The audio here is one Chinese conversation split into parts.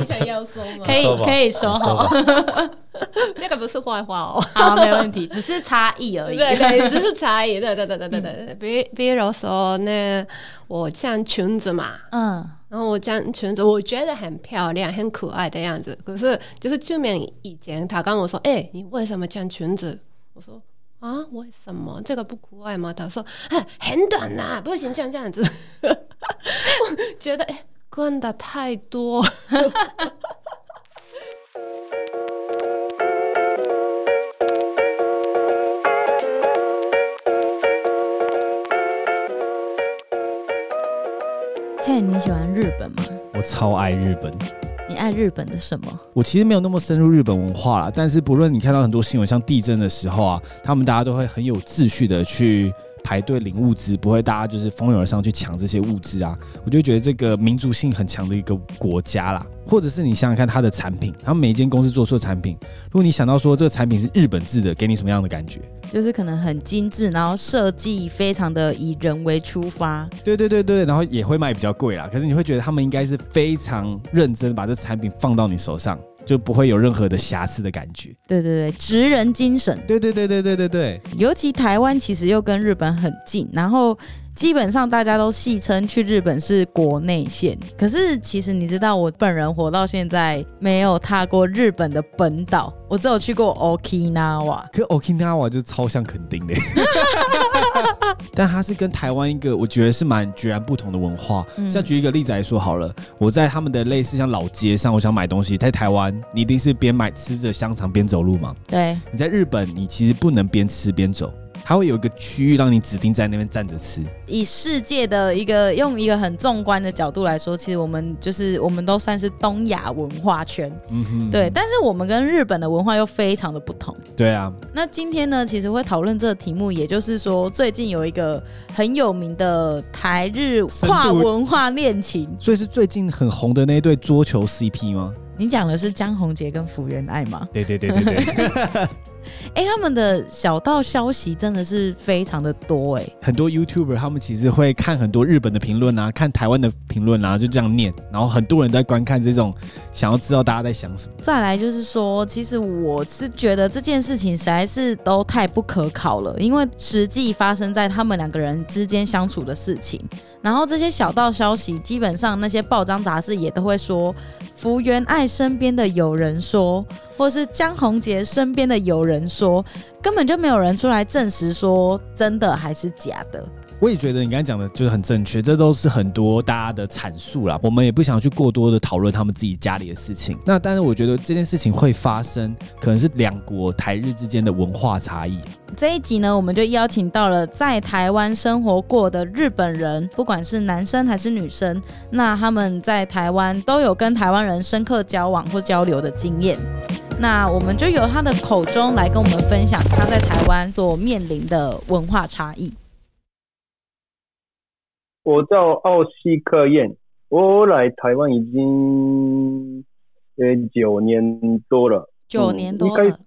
你想要说吗？可以可以说好，这个不是坏话哦。好，没问题，只是差异而已。对对，只是差异。对对对对对对对。比比如说呢，我穿裙子嘛，嗯，然后我穿裙子，我觉得很漂亮、很可爱的样子。可是就是去年以前，他跟我说：“哎、你为什么穿裙子？”我说：“啊，为什么这个不可爱吗？”他说：“哎，很短呐、不行，像这样子。” 我觉得哎，管的太多。嘿，你喜欢日本吗？我超爱日本。你爱日本的什么？我其实没有那么深入日本文化啦，但是不论你看到很多新闻，像地震的时候啊，他们大家都会很有秩序的去排队领物资，不会大家就是蜂拥而上去抢这些物资啊。我就觉得这个民族性很强的一个国家啦，或者是你想想看它的产品，他们每一间公司做出的产品，如果你想到说这个产品是日本制的，给你什么样的感觉？就是可能很精致，然后设计非常的以人为出发。对对对对，然后也会卖比较贵啦，可是你会觉得他们应该是非常认真把这产品放到你手上，就不会有任何的瑕疵的感觉。对对对，职人精神。对对对对对对对。尤其台湾其实又跟日本很近，然后基本上大家都戏称去日本是国内线。可是其实你知道，我本人活到现在没有踏过日本的本岛，我只有去过 Okinawa。可 Okinawa 就超像垦丁的，但它是跟台湾一个我觉得是蛮截然不同的文化。嗯像举一个例子来说好了，我在他们的类似像老街上，我想买东西，在台湾你一定是边买吃着香肠边走路嘛。对，你在日本，你其实不能边吃边走，它会有一个区域让你指定在那边站着吃。以世界的一个用一个很纵观的角度来说，其实我们就是我们都算是东亚文化圈，嗯哼，对。但是我们跟日本的文化又非常的不同。对啊，那今天呢，其实会讨论这个题目，也就是说，最近有一个很有名的台日跨文化恋情，所以是最近很红的那一对桌球 CP 吗？你讲的是江宏杰跟福原爱吗？对对对对对，哎、他们的小道消息真的是非常的多哎、很多 YouTuber 他们其实会看很多日本的评论啊，看台湾的评论啊，就这样念，然后很多人在观看这种，想要知道大家在想什么。再来就是说，其实我是觉得这件事情实在是都太不可考了，因为实际发生在他们两个人之间相处的事情，然后这些小道消息，基本上那些报章杂志也都会说，福原爱身边的有人说，或是江宏杰身边的有人说，根本就没有人出来证实说真的还是假的。我也觉得你刚才讲的就是很正确，这都是很多大家的阐述啦。我们也不想去过多的讨论他们自己家里的事情。那但是我觉得这件事情会发生，可能是两国台日之间的文化差异。这一集呢，我们就邀请到了在台湾生活过的日本人，不管是男生还是女生，那他们在台湾都有跟台湾人深刻交往或交流的经验。那我们就由他的口中来跟我们分享他在台湾所面临的文化差异。我叫奥西克彦，我来台湾已经呃九年多了，九年多嗯、一开了始，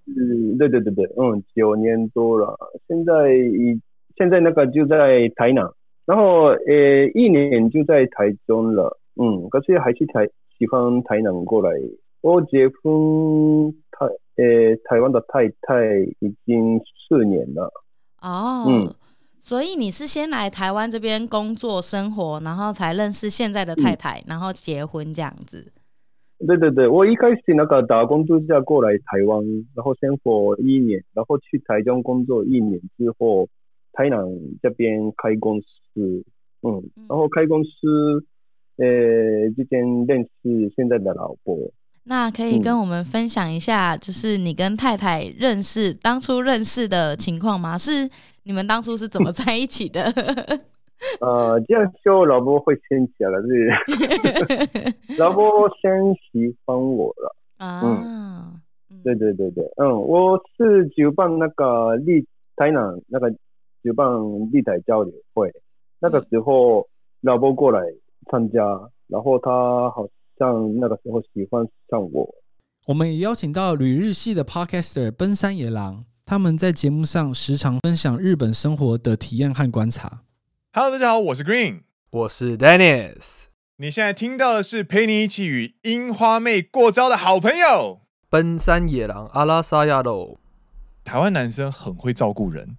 对对对对，嗯，九年多了。现在已现在那个就在台南，然后呃一年就在台中了，嗯，可是还是台喜欢台南过来。我结婚台呃台湾的太太已经四年了，哦，嗯所以你是先来台湾这边工作生活，然后才认识现在的太太，然后结婚这样子。对对对，我一开始那个打工度假过来台湾，然后生活一年，然后去台中工作一年之后，台南这边开公司，嗯，然后开公司，呃，之前认识现在的老婆。那可以跟我们分享一下，就是你跟太太认识当初认识的情况吗？是你们当初是怎么在一起的？呃，这样说老婆会生气了，是 老婆先喜欢我了。啊，嗯。对对对对，嗯，我是举办那个立台南那个举办立台交流会，那个时候老婆过来参加，然后她好像那个时候喜欢上我。我们也邀请到旅日系的 Podcaster 奔山野狼，他们在节目上时常分享日本生活的体验和观察。Hello，大家好，我是 Green。我是 Dennis。你现在听到的是陪你一起与樱花妹过招的好朋友。奔山野狼阿拉萨亚喽，台湾男生很会照顾人，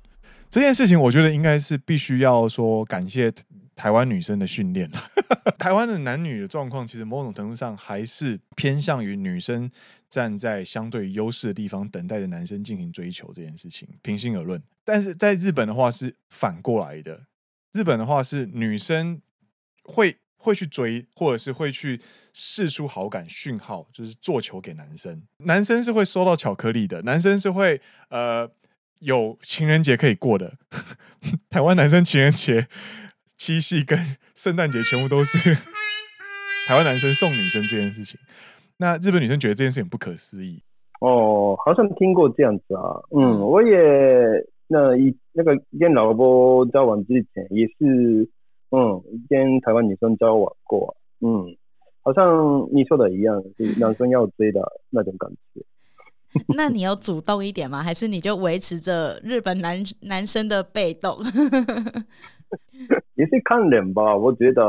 这件事情我觉得应该是必须要说感谢台湾女生的训练。台湾的男女的状况，其实某种程度上还是偏向于女生站在相对优势的地方，等待着男生进行追求这件事情。平心而论，但是在日本的话是反过来的，日本的话是女生会会去追，或者是会去试出好感讯号，就是做球给男生。男生是会收到巧克力的，男生是会呃有情人节可以过的。台湾男生情人节、七夕跟圣诞节全部都是 台湾男生送女生这件事情。那日本女生觉得这件事情不可思议。哦，好像听过这样子啊。嗯，我也那一那个跟老婆交往之前也是，嗯，跟台湾女生交往过。嗯，好像你说的一样，是男生要追的那种感觉。那你要主动一点吗？还是你就维持着日本男男生的被动？也是看人吧，我觉得，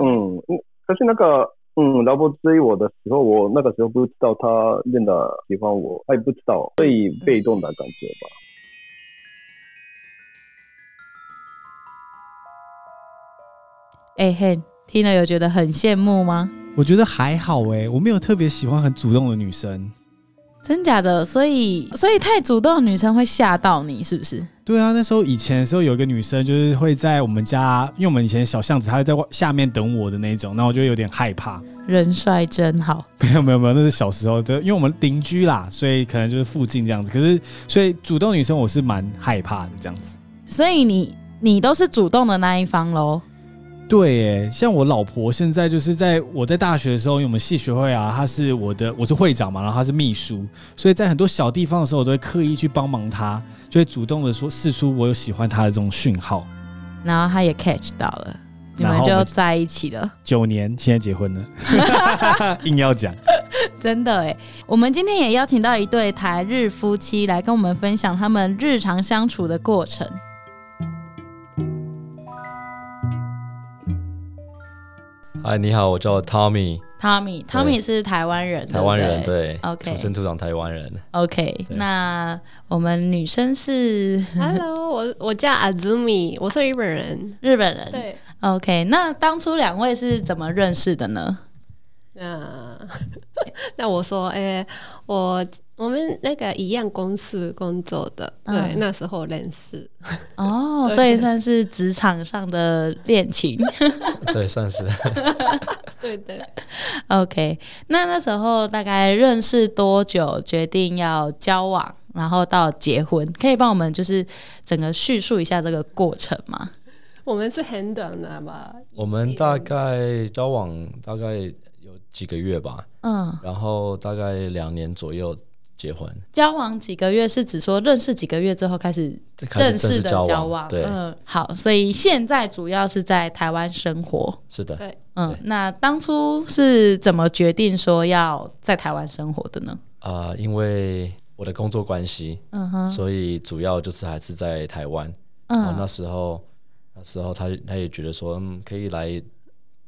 嗯，嗯可是那个，嗯，老婆追我的时候，我那个时候不知道她真的喜欢我，她也不知道，所以被动的感觉吧。哎嘿，听了有觉得很羡慕吗？我觉得还好哎，我没有特别喜欢很主动的女生。真假的？所以所以太主动的女生会吓到你，是不是？对啊，那时候以前的时候有一个女生，就是会在我们家，因为我们以前小巷子，她会在外下面等我的那种，那我就有点害怕。人帅真好，没有没有没有，那是小时候的，因为我们邻居啦，所以可能就是附近这样子。可是所以主动女生我是蛮害怕的这样子。所以你你都是主动的那一方喽。对耶，像我老婆现在就是在我在大学的时候，因为我们系学会啊，她是我的我是会长嘛，然后她是秘书，所以在很多小地方的时候，我都会刻意去帮忙她，就会主动的说试出我有喜欢她的这种讯号。然后她也 catch 到了，你们就在一起了。九年，现在结婚了，硬要讲。真的哎，我们今天也邀请到一对台日夫妻来跟我们分享他们日常相处的过程。嗨，你好，我叫 Tommy，Tommy，Tommy 是台湾人，台湾人，对 OK 土生土长台湾人。OK，那我们女生是 Hello，我我叫 Azumi，我是日本人。日本人。对，OK，那当初两位是怎么认识的呢？那 那我说，哎、我我们那个一样公司工作的，对，嗯那时候认识。哦，所以算是职场上的恋情。对，算是对对，OK，那那时候大概认识多久，决定要交往，然后到结婚，可以帮我们就是整个叙述一下这个过程吗？我们是很短的吧？我们大概交往大概有几个月吧，嗯，然后大概两年左右结婚，交往几个月是指说认识几个月之后开始正式的交交往，对，嗯，好，所以现在主要是在台湾生活。是的。对，嗯，那当初是怎么决定说要在台湾生活的呢？啊、因为我的工作关系，嗯哼，所以主要就是还是在台湾。嗯。那嗯时候，那时候他他也觉得说，嗯，可以来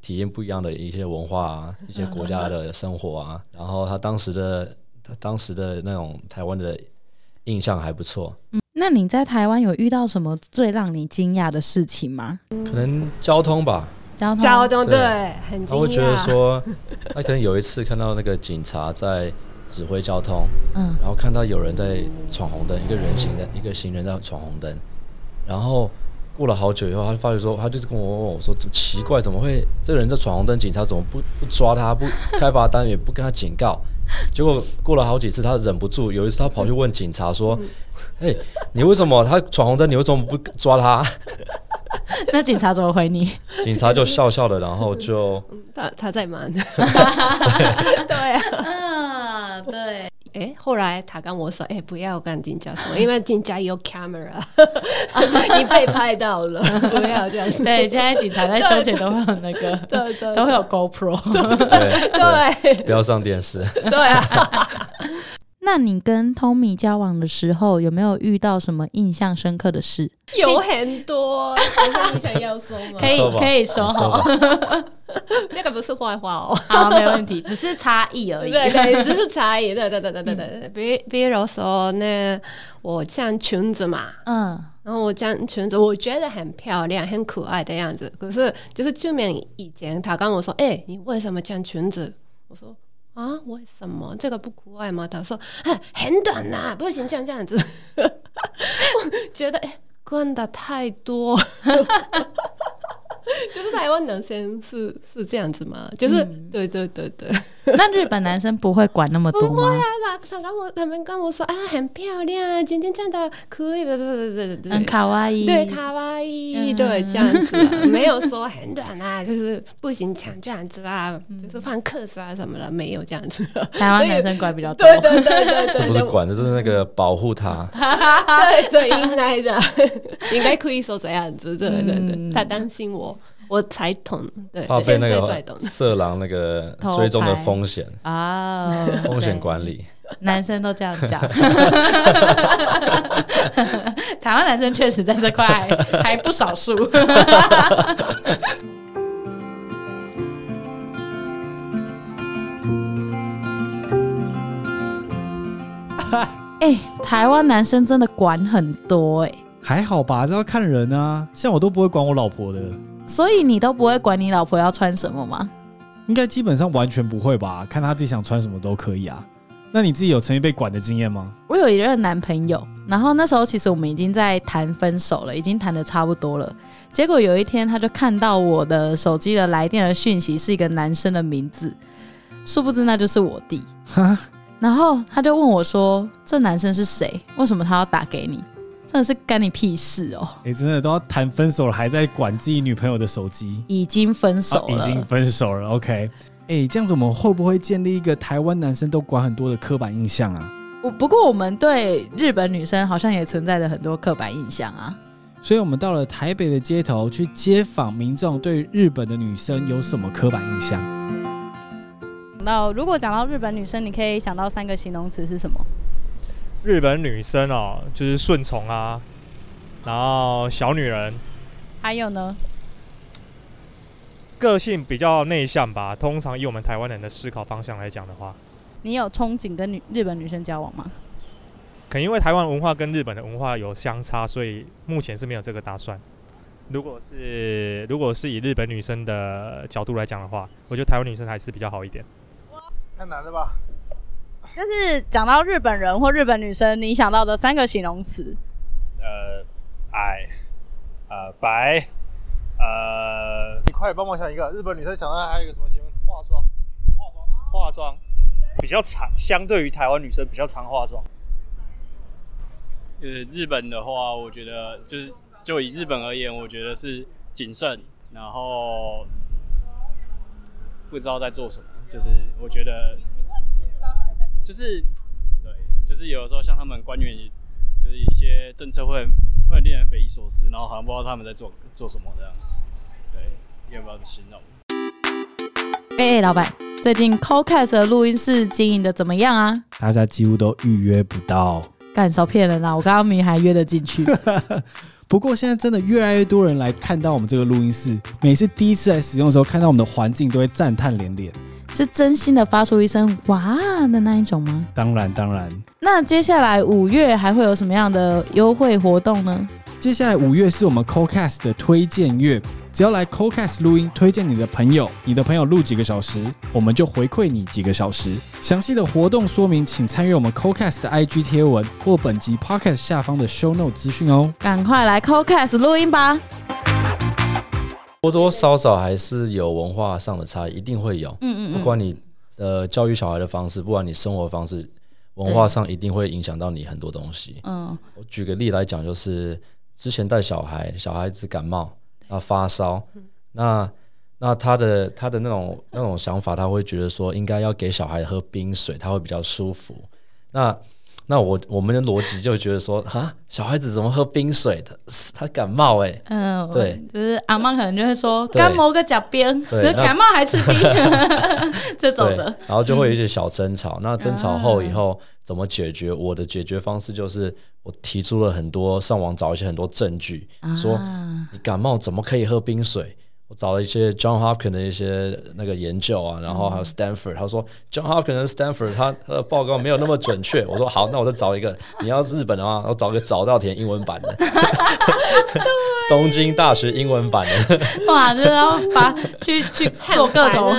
体验不一样的一些文化啊，一些国家的生活啊。然后他当时的他当时的那种台湾的印象还不错，那你在台湾有遇到什么最让你惊讶的事情吗？可能交通吧，交通交通对对，很惊他会觉得。说，他可能有一次看到那个警察在指挥交通，嗯然后看到有人在闯红灯，一个人行的一个行人在闯红灯，然后过了好久以后，他就发觉说，他就是跟我问我说，怎么奇怪，怎么会这个人在闯红灯，警察怎么不不抓他，不开罚单，也不跟他警告？结果过了好几次，他忍不住，有一次他跑去问警察说：“哎、你为什么他闯红灯，你为什么不抓他那警察怎么回你？？” 警察就笑笑的，然后就嗯 他他在忙。对啊，啊，对，哎，后来他跟我说，哎，不要跟警察说，因为警察有 camera，你被拍到了，不要这样说。对，现在警察在休闲都会有那个，对对都会有 GoPro。对对，对不要上电视。对啊，那你跟 Tommy 交往的时候，有没有遇到什么印象深刻的事？有很多，可是你想要说吗？可以可以说这个不是坏话哦。好，没问题，只是差异而已。对对，只是差异。对对对对对对，比比如说呢，我穿裙子嘛，嗯，然后我穿裙子，我觉得很漂亮、很可爱的样子。可是就是去年以前，他跟我说：“哎、你为什么穿裙子？”我说：“啊，为什么？这个不可爱吗？”他说：“，很短呐、不行这样这样子。” 我觉得哎，管的太多。就是台湾男生是是这样子吗？就是、对对对对。那日本男生不会管那么多吗？他他跟我他们跟我说啊，很漂亮，今天穿的可以的，对对对对对，很卡哇伊。对卡哇伊，嗯对这样子啊，没有说很短啊，就是不行抢这样子啊，就是放克子啊什么的，没有这样子。台湾男生管比较多。对对对对对对，这不是管，这是那个保护他。对对，应该的，应该可以说这样子，对对对，嗯他担心我，我才懂，对，怕被那个。色狼那个追踪的拍风险，啊，风险管理。男生都这样讲。台湾男生确实在这块还 还不少数。哎、台湾男生真的管很多哎、还好吧，这要看人啊。像我都不会管我老婆的，所以你都不会管你老婆要穿什么吗？应该基本上完全不会吧？看她自己想穿什么都可以啊。那你自己有曾经被管的经验吗？我有一任男朋友，然后那时候其实我们已经在谈分手了，已经谈的差不多了。结果有一天，他就看到我的手机的来电的讯息是一个男生的名字，殊不知那就是我弟。哈，然后他就问我说：“这男生是谁？为什么他要打给你？真的是干你屁事哦！哎、真的都要谈分手了，还在管自己女朋友的手机，已经分手了，啊已经分手了。OK，哎、这样子我们会不会建立一个台湾男生都管很多的刻板印象啊？我不过我们对日本女生好像也存在着很多刻板印象啊。所以我们到了台北的街头去街访民众对日本的女生有什么刻板印象？那如果讲到日本女生，你可以想到三个形容词是什么？日本女生哦，就是顺从啊，然后小女人，还有呢？个性比较内向吧。通常以我们台湾人的思考方向来讲的话，你有憧憬跟女日本女生交往吗？可能因为台湾文化跟日本的文化有相差，所以目前是没有这个打算。如果是如果是以日本女生的角度来讲的话，我觉得台湾女生还是比较好一点。太难了吧？就是讲到日本人或日本女生，你想到的三个形容词。呃，矮，呃，白，呃，你快点帮我想一个，日本女生想到还有一个什么节目？化妆，化妆，化妆，比较常，相对于台湾女生比较常化妆。呃，日本的话，我觉得就是就以日本而言，我觉得是谨慎，然后不知道在做什么，就是我觉得，就是对，就是有的时候像他们官员，就是一些政策会很会令人匪夷所思，然后好像不知道他们在做做什么这样，对，要不要形容？哎、哎老板，最近 CoCast 的录音室经营的怎么样啊？大家几乎都预约不到。干少骗人啦！我刚刚明明还约得进去。不过现在真的越来越多人来看到我们这个录音室，每次第一次来使用的时候，看到我们的环境都会赞叹连连。是真心的发出一声“哇”的那一种吗？当然，当然，那接下来五月还会有什么样的优惠活动呢？接下来五月是我们 CoCast 的推荐月，只要来 CoCast 录音，推荐你的朋友，你的朋友录几个小时，我们就回馈你几个小时。详细的活动说明，请参阅我们 CoCast 的 IG 贴文或本集 Podcast 下方的 Show Note 资讯哦。赶快来 CoCast 录音吧！多多少少还是有文化上的差异，一定会有。嗯不管你呃教育小孩的方式，不管你生活方式，文化上一定会影响到你很多东西。嗯我举个例来讲，就是之前带小孩，小孩子感冒，那发烧，那那他的他的那种那种想法，他会觉得说应该要给小孩喝冰水，他会比较舒服。那那我我们的逻辑就觉得说，哈，小孩子怎么喝冰水的？他感冒哎、嗯，对，就是阿妈可能就会说对感冒个假冰，对就是感冒还吃冰 这种对的，，然后就会有一些小争吵。那争吵后以后怎么解决？我的解决方式就是我提出了很多上网找一些很多证据，说啊你感冒怎么可以喝冰水？我找了一些 John Hopkins 的一些那个研究啊，然后还有 Stanford，他说 John Hopkins 跟 Stanford 他他的报告没有那么准确。我说好，那我再找一个，你要日本的话，我找个早稻田英文版的，东京大学英文版的，哇，就是要把去去做各种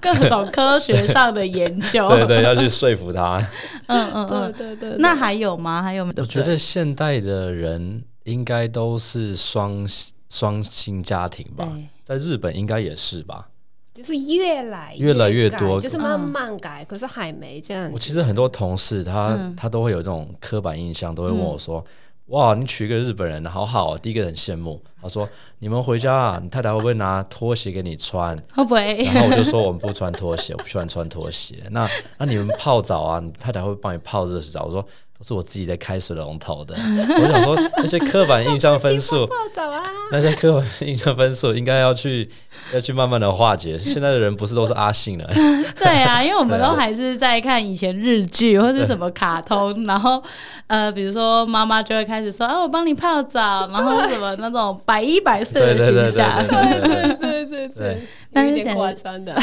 各种科学上的研究，对对，要去说服他。嗯嗯对嗯。对对，那还有吗？还有没有？我觉得现代的人应该都是双双薪家庭吧，在日本应该也是吧。就是越来越来越多就是慢慢改，可是还没这样子。我其实很多同事他、嗯他都会有这种刻板印象，都会问我说：“哇，你娶一个日本人，好好、哦。”第一个很羡慕，他说：“你们回家啊，你太太会不会拿拖鞋给你穿？”会不会？然后我就说我们不穿拖鞋，我不喜欢穿拖鞋。那那你们泡澡啊，你太太会帮你泡热水澡？我说都是我自己在开水龙头的。我想说那些刻板印象分数，泡澡啊，那些刻板印象分数应该要去 要去慢慢的化解。现在的人不是都是阿信了，对啊，因为我们都还是在看以前日剧或是什么卡通，然后 呃，比如说妈妈就会开始说：“啊，我帮你泡澡。”然后什么那种百依百顺的形象。对对对对。对对对，有点但是夸张的。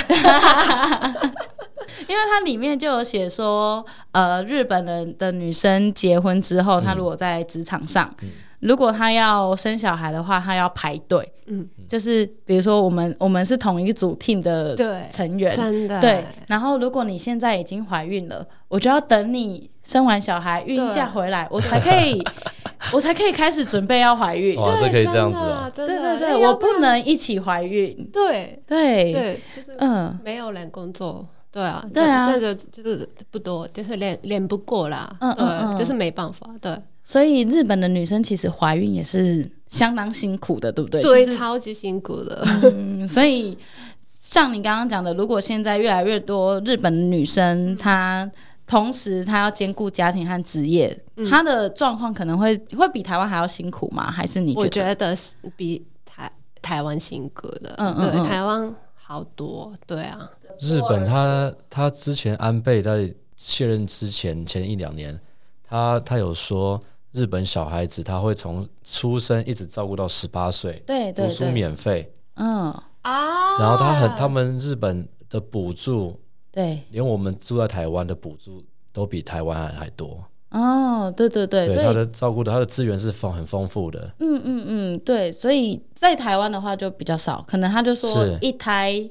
因为它里面就有写说，呃，日本人的女生结婚之后，她如果在职场上，如果她要生小孩的话，她要排队。嗯，就是比如说我们我们是同一组 team 的成员，真的对。然后如果你现在已经怀孕了，我就要等你生完小孩孕假回来，我才可以，我才可以开始准备要怀孕。哇，这可以这样子啊。真对的，对对，我不能一起怀孕。对对，对，就是嗯，没有人工作。对啊，对啊这个就是不多，就是练练不过啦。嗯嗯嗯对，就是没办法。对所以日本的女生其实怀孕也是相当辛苦的，对不对？对，就是超级辛苦的。嗯，所以像你刚刚讲的，如果现在越来越多日本的女生，她同时她要兼顾家庭和职业，嗯她的状况可能会会比台湾还要辛苦吗？还是你我觉得？觉得是比台台湾辛苦的。对，嗯嗯嗯台湾好多。对啊，日本他他之前安倍在卸任之前前一两年，他他有说日本小孩子他会从出生一直照顾到十八岁，读书对读书，免费，嗯，啊。然后他很他们日本的补助，对，连我们住在台湾的补助都比台湾还还多。哦，对对对，所以他的照顾的他的资源是丰很丰富的，嗯嗯嗯，对，所以在台湾的话就比较少，可能他就说一胎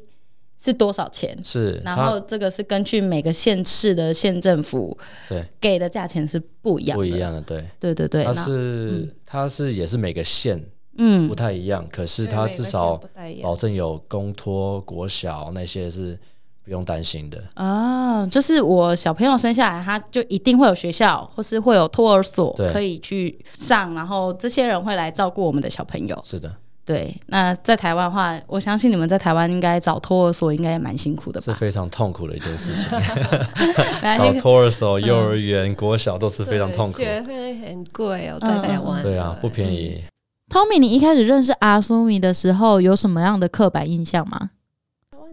是多少钱，是然他后这个是根据每个县市的县政府对。给的价钱是不一样的，不一样的，对，对对对，他那是它是也是每个县嗯。不太一样，可是他对每个至少保证有公托、国小那些是不用担心的。啊，就是我小朋友生下来，他就一定会有学校，或是会有托儿所可以去上，然后这些人会来照顾我们的小朋友。是的，对，那在台湾的话，我相信你们在台湾应该找托儿所应该也蛮辛苦的吧？是非常痛苦的一件事情。找托儿所、幼儿园、国小都是非常痛苦。学费很贵哦，在台湾。对啊，不便宜。Tommy，你一开始认识阿苏米的时候，有什么样的刻板印象吗？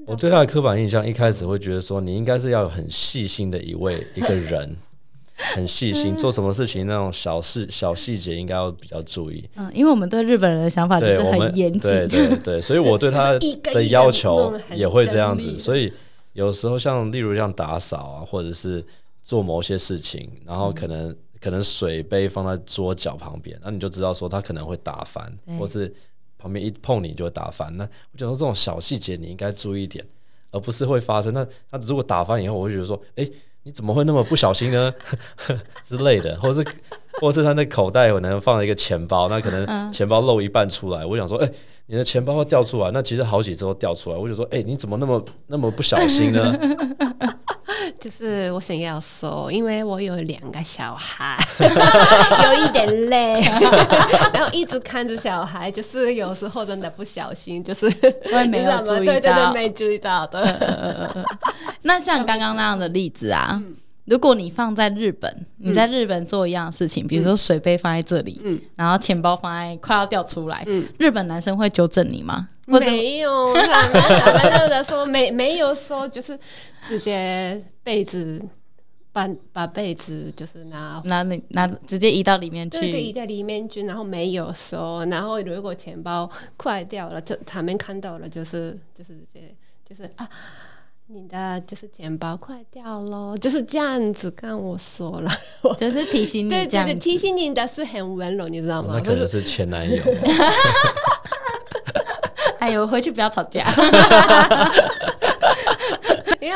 我对他的刻板印象一开始会觉得说，你应该是要有很细心的一位一个人，很细心，做什么事情那种小事小细节应该要比较注意。嗯，因为我们对日本人的想法就是很严谨，对 对对，所以我对他的要求也会这样子。所以有时候像例如像打扫啊，或者是做某些事情，然后可能、可能水杯放在桌角旁边，那你就知道说他可能会打翻，或是旁边一碰你就会打翻。那我觉得这种小细节你应该注意一点，而不是会发生。那他如果打翻以后，我会觉得说，哎、你怎么会那么不小心呢？之类的，或是或是他那口袋可能放了一个钱包，那可能钱包露一半出来，我想说，哎、你的钱包会掉出来，那其实好几次都掉出来，我就说，哎、你怎么那么那么不小心呢？就是我想要说，因为我有两个小孩，有一点累，然后一直看着小孩，就是有时候真的不小心，就是会没注意对对到。对，没注意到的。那像刚刚那样的例子啊，如果你放在日本，你在日本做一样的事情，比如说水杯放在这里，嗯。然后钱包放在快要掉出来，嗯，日本男生会纠正你吗？没有，的说没没有说就是直接被子把把被子就是拿拿你拿直接移到里面去？对对，移到里面去，然后没有收，然后如果钱包快掉了，就他们看到了，就是就是直接就是啊，你的就是钱包快掉了，就是这样子跟我说了，就是提醒你对对对，这样提醒你的是很温柔，你知道吗？那可能是前男友。哎呦，回去不要吵架。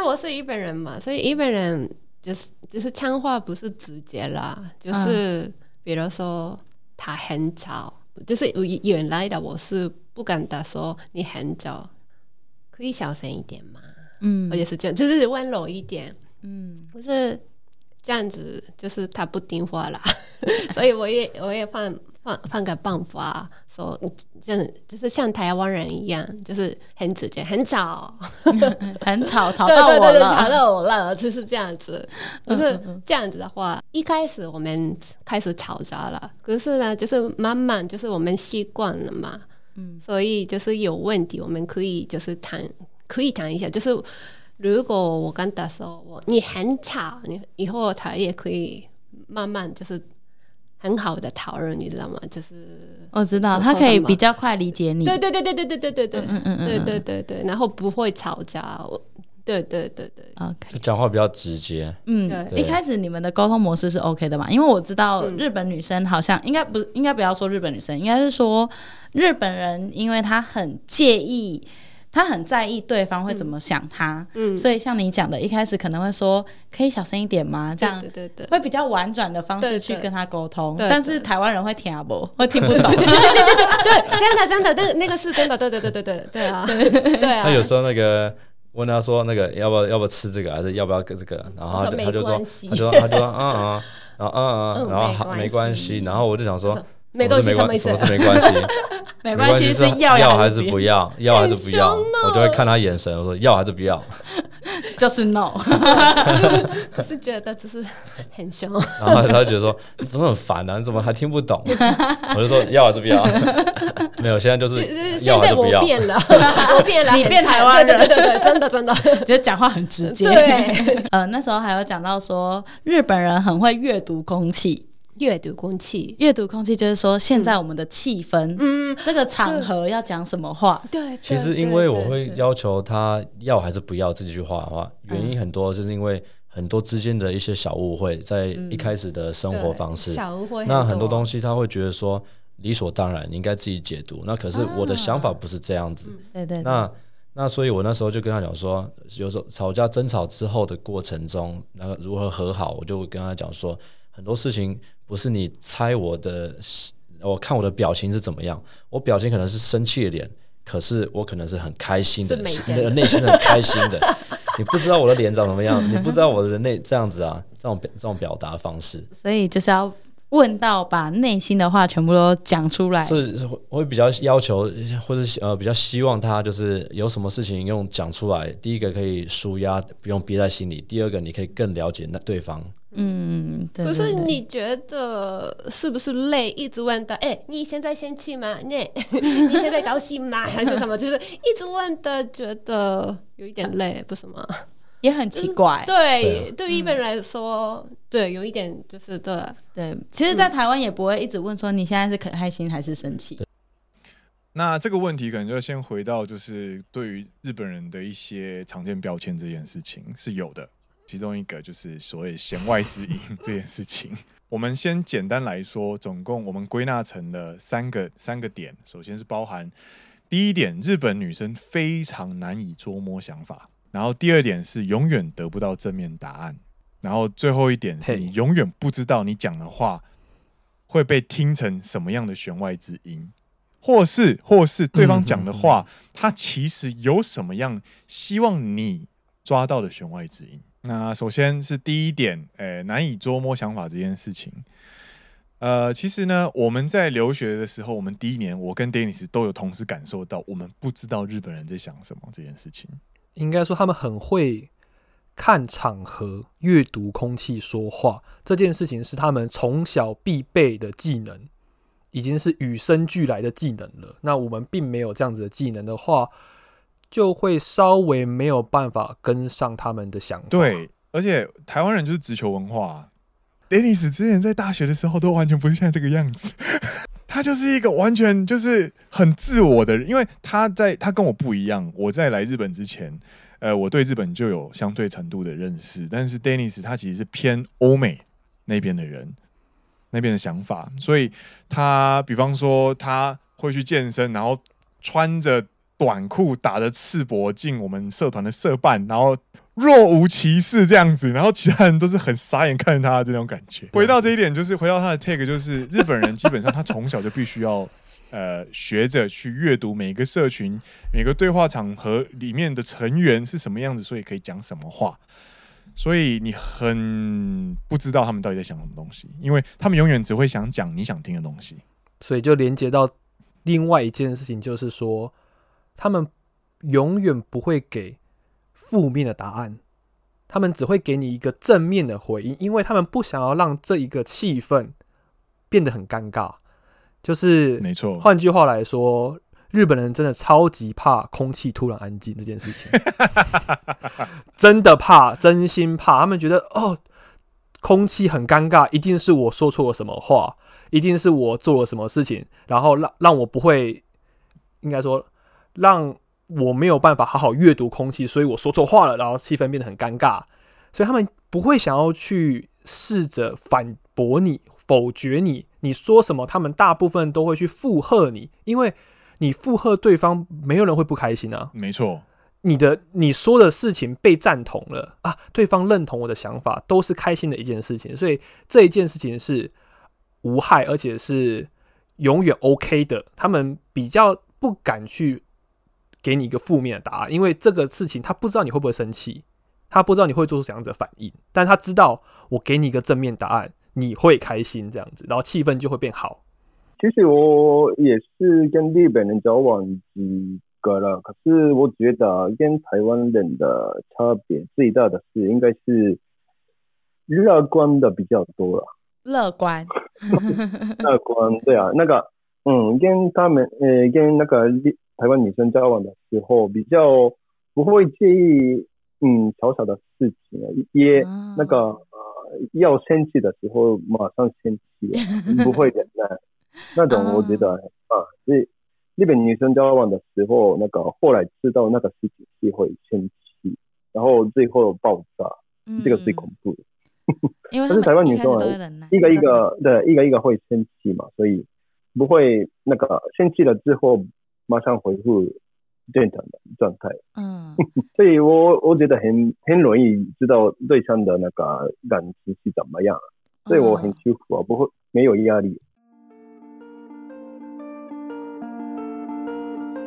我是日本人嘛，所以日本人就是就是枪话不是直接啦，就是、比如说他很吵，就是原来的我是不敢的说你很吵，可以小声一点吗？嗯。我也是这样，就是温柔一点，嗯，不是这样子，就是他不听话啦，所以我也我也放放放个办法，说这样就是像台湾人一样，就是很直接，很吵。很吵，吵对到我对对对，吵了。到我了，就是这样子。可是这样子的话，一开始我们开始吵架了，可是呢，就是慢慢就是我们习惯了嘛，嗯所以就是有问题，我们可以就是谈，可以谈一下，就是如果我跟他说我你很吵，你以后他也可以慢慢就是很好的讨论，你知道吗？就是我知道，他可以比较快理解你。对对对对对对对对对嗯嗯嗯对嗯对对对，然后不会吵架，我对对对对。，OK。就讲话比较直接。嗯，一开始你们的沟通模式是 OK 的嘛？因为我知道嗯日本女生好像应该不应该不要说日本女生，应该是说日本人，因为他很介意，他很在意对方会怎么想他，嗯，所以像你讲的，一开始可能会说可以小声一点吗？这样对对对。对。会比较婉转的方式对对。去跟他沟通，但是台湾人会听不，会听不懂。对，真的真的，那那个是真的，对对对对对对啊，对啊。他有时候那个问他说那个要不要要不要吃这个，还是要不要跟这个，然后他就他就说他就说他就说嗯嗯，然后嗯嗯，嗯然后好没关系，然后我就想说没关系什什么意思么是没关系？没关系，是要要还是不要？要还是不要？我就会看他眼神，我说要还是不要？就是 no。我是觉得就是很凶，然后他就觉得说你怎么很烦啊？你怎么还听不懂？我就说要还是不要？没有，现在就就是就是要现在我还是不要？变了，我变了，你变台湾人对对对对，真的真的，觉得讲话很直接。对，呃，那时候还有讲到说，日本人很会阅读空气。阅读空气，阅读空气就是说，现在我们的气氛，嗯，这个场合要讲什么话。对。其实因为我会要求他要还是不要这几句话的话，原因很多，就是因为很多之间的一些小误会，在一开始的生活方式，小误会那很多东西，他会觉得说理所当然，你应该自己解读。那可是我的想法不是这样子。对对对那那所以，我那时候就跟他讲说，有时候吵架争吵之后的过程中，那个如何和好，我就会跟他讲说，很多事情不是你猜我的，我看我的表情是怎么样，我表情可能是生气的脸，可是我可能是很开心的，内心很开心的。你不知道我的脸长什么样，你不知道我的内这样子啊，这种表这种表达方式。所以就是要问到把内心的话全部都讲出来。所以我会比较要求，或者呃比较希望他就是有什么事情用讲出来。第一个可以舒压，不用憋在心里；第二个你可以更了解那对方。嗯，对可是你觉得是不是累？一直问的，哎、你现在生气吗？你 你现在高兴吗？还是什么？就是一直问的，觉得有一点累，不是吗？也很奇怪。对，对于一般人来说，对，有一点就是对，对，其实，在台湾也不会一直问说你现在是可开心还是生气。那这个问题可能就要先回到，就是对于日本人的一些常见标签这件事情是有的，其中一个就是所谓弦外之音 这件事情。我们先简单来说，总共我们归纳成了三个三个点，首先是包含第一点，日本女生非常难以捉摸想法，然后第二点是永远得不到正面答案，然后最后一点是你永远不知道你讲的话会被听成什么样的弦外之音。或是或是对方讲的话，他其实有什么样希望你抓到的弦外之音？那首先是第一点，呃，难以捉摸想法这件事情。呃，其实呢，我们在留学的时候，我们第一年，我跟 Dennis 都有同时感受到，我们不知道日本人在想什么这件事情。应该说他们很会看场合、阅读空气、说话这件事情是他们从小必备的技能，已经是与生俱来的技能了。那我们并没有这样子的技能的话，就会稍微没有办法跟上他们的想法。对，而且台湾人就是直球文化。Dennis 之前在大学的时候都完全不是现在这个样子，他就是一个完全就是很自我的人，因为他在他跟我不一样。我在来日本之前，呃，我对日本就有相对程度的认识，但是 Dennis 他其实是偏欧美那边的人，那边的想法，所以他比方说他会去健身，然后穿着短裤打着赤膊进我们社团的社办，然后。若无其事这样子，然后其他人都是很傻眼看着他的这种感觉。回到这一点，就是回到他的 take，就是日本人基本上他从小就必须要呃学着去阅读每个社群、每个对话场合里面的成员是什么样子，所以可以讲什么话。所以你很不知道他们到底在想什么东西，因为他们永远只会想讲你想听的东西。所以就连接到另外一件事情，就是说他们永远不会给。负面的答案，他们只会给你一个正面的回应，因为他们不想要让这一个气氛变得很尴尬。就是没错，换句话来说，日本人真的超级怕空气突然安静这件事情，真的怕，真心怕。他们觉得哦，空气很尴尬，一定是我说错了什么话，一定是我做了什么事情，然后让让我不会，应该说让。我没有办法好好阅读空气，所以我说错话了，然后气氛变得很尴尬，所以他们不会想要去试着反驳你、否决你，你说什么，他们大部分都会去附和你，因为你附和对方，没有人会不开心啊。没错，你的你说的事情被赞同了啊，对方认同我的想法，都是开心的一件事情，所以这一件事情是无害，而且是永远 OK 的。他们比较不敢去。给你一个负面的答案，因为这个事情他不知道你会不会生气，他不知道你会做出怎样的反应，但他知道我给你一个正面答案，你会开心这样子，然后气氛就会变好。其实我也是跟日本人交往几个了，可是我觉得跟台湾人的差别最大的是应该是乐观的比较多了。乐观，乐观，对啊，那个，嗯，跟他们，呃，跟那个。台湾女生交往的时候比较不会介意，嗯，小小的事情啊，也那个呃，要生气的时候马上生气，不会忍耐，那种我觉得啊，日日本女生交往的时候，那个后来知道那个事情是会生气，然后最后爆炸，这个最恐怖的。因为 但是台湾女生啊，一个一个对，一个一个会生气嘛，所以不会那个生气了之后。马上恢复正常的状态。嗯，所以我我觉得很很容易知道对象的那个感情是怎么样，所以我很舒服啊，不会没有压力。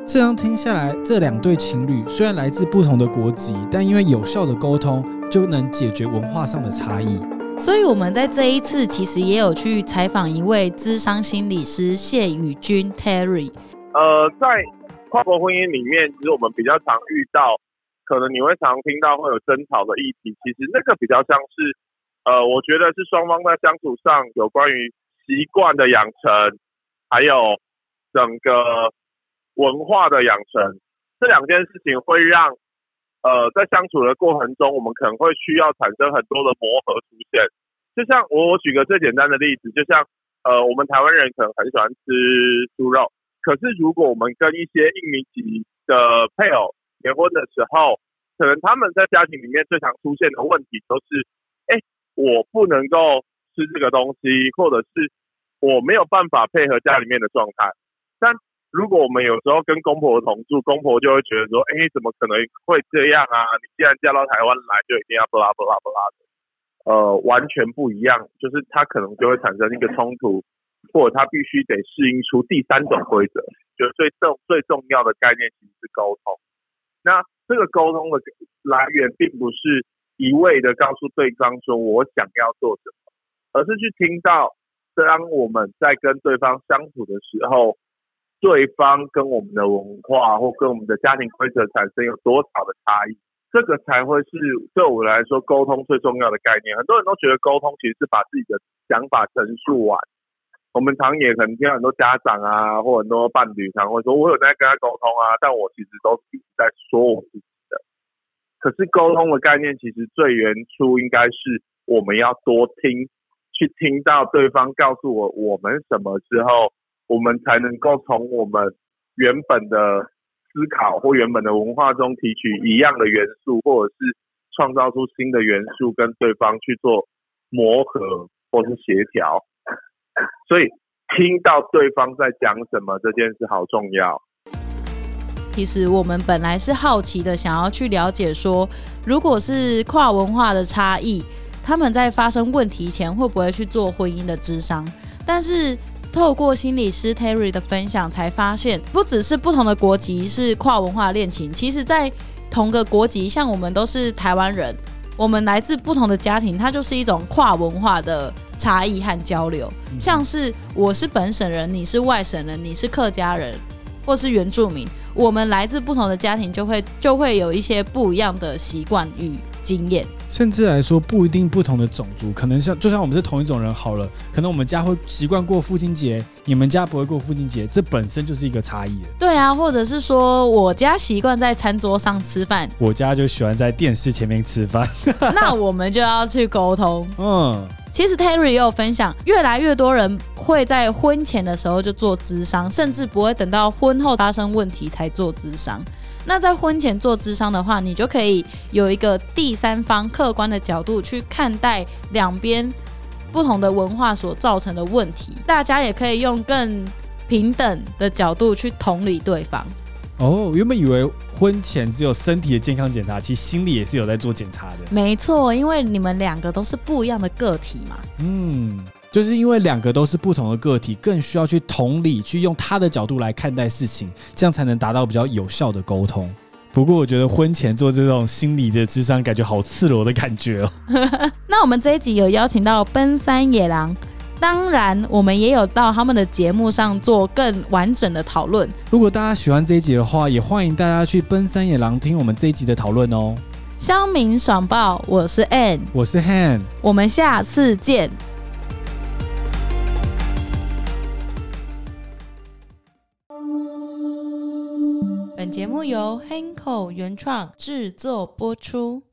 这样听下来，这两对情侣虽然来自不同的国籍，但因为有效的沟通，就能解决文化上的差异。所以我们在这一次其实也有去采访一位资商心理师谢宇君 Terry。呃，在跨国婚姻里面，其实我们比较常遇到，可能你会常听到会有争吵的议题。其实那个比较像是，呃，我觉得是双方在相处上有关于习惯的养成，还有整个文化的养成这两件事情，会让呃在相处的过程中，我们可能会需要产生很多的磨合出现。就像我我举个最简单的例子，就像呃我们台湾人可能很喜欢吃猪肉。可是，如果我们跟一些印尼籍的配偶结婚的时候，可能他们在家庭里面最常出现的问题都是：哎，我不能够吃这个东西，或者是我没有办法配合家里面的状态。但如果我们有时候跟公婆同住，公婆就会觉得说：哎，怎么可能会这样啊？你既然嫁到台湾来，就一定要不拉不拉不拉的。呃，完全不一样，就是他可能就会产生一个冲突。或者他必须得适应出第三种规则，就最重最重要的概念其实是沟通。那这个沟通的来源，并不是一味的告诉对方说我想要做什么，而是去听到当我们在跟对方相处的时候，对方跟我们的文化或跟我们的家庭规则产生有多少的差异。这个才会是对我来说沟通最重要的概念。很多人都觉得沟通其实是把自己的想法陈述完。我们常也可能听到很多家长啊，或很多伴侣常会说：“我有在跟他沟通啊，但我其实都一直在说我自己的。”可是沟通的概念其实最原初应该是我们要多听，去听到对方告诉我我们什么之后，我们才能够从我们原本的思考或原本的文化中提取一样的元素，或者是创造出新的元素，跟对方去做磨合或是协调。所以听到对方在讲什么这件事好重要。其实我们本来是好奇的，想要去了解说，如果是跨文化的差异，他们在发生问题前会不会去做婚姻的智商？但是透过心理师 Terry 的分享，才发现不只是不同的国籍是跨文化恋情，其实在同个国籍，像我们都是台湾人，我们来自不同的家庭，它就是一种跨文化的差异和交流。像是我是本省人，你是外省人，你是客家人，或是原住民，我们来自不同的家庭，就会就会有一些不一样的习惯与经验。甚至来说，不一定不同的种族，可能像就像我们是同一种人好了，可能我们家会习惯过父亲节，你们家不会过父亲节，这本身就是一个差异。对啊，或者是说我家习惯在餐桌上吃饭，我家就喜欢在电视前面吃饭，那我们就要去沟通。嗯，其实 Terry 也有分享，越来越多人会在婚前的时候就做智商，甚至不会等到婚后发生问题才做智商。那在婚前做智商的话，你就可以有一个第三方客观的角度去看待两边不同的文化所造成的问题，大家也可以用更平等的角度去同理对方。哦，原本以为婚前只有身体的健康检查，其实心理也是有在做检查的。没错，因为你们两个都是不一样的个体嘛。嗯，就是因为两个都是不同的个体，更需要去同理，去用他的角度来看待事情，这样才能达到比较有效的沟通。不过，我觉得婚前做这种心理的智商，感觉好赤裸的感觉哦。那我们这一集有邀请到奔山野狼。当然，我们也有到他们的节目上做更完整的讨论。如果大家喜欢这一集的话，也欢迎大家去奔山野狼听我们这一集的讨论哦。乡民爽爆，我是 Ann，我是 Han，我们下次见。本节目由 Hanko 原创制作播出。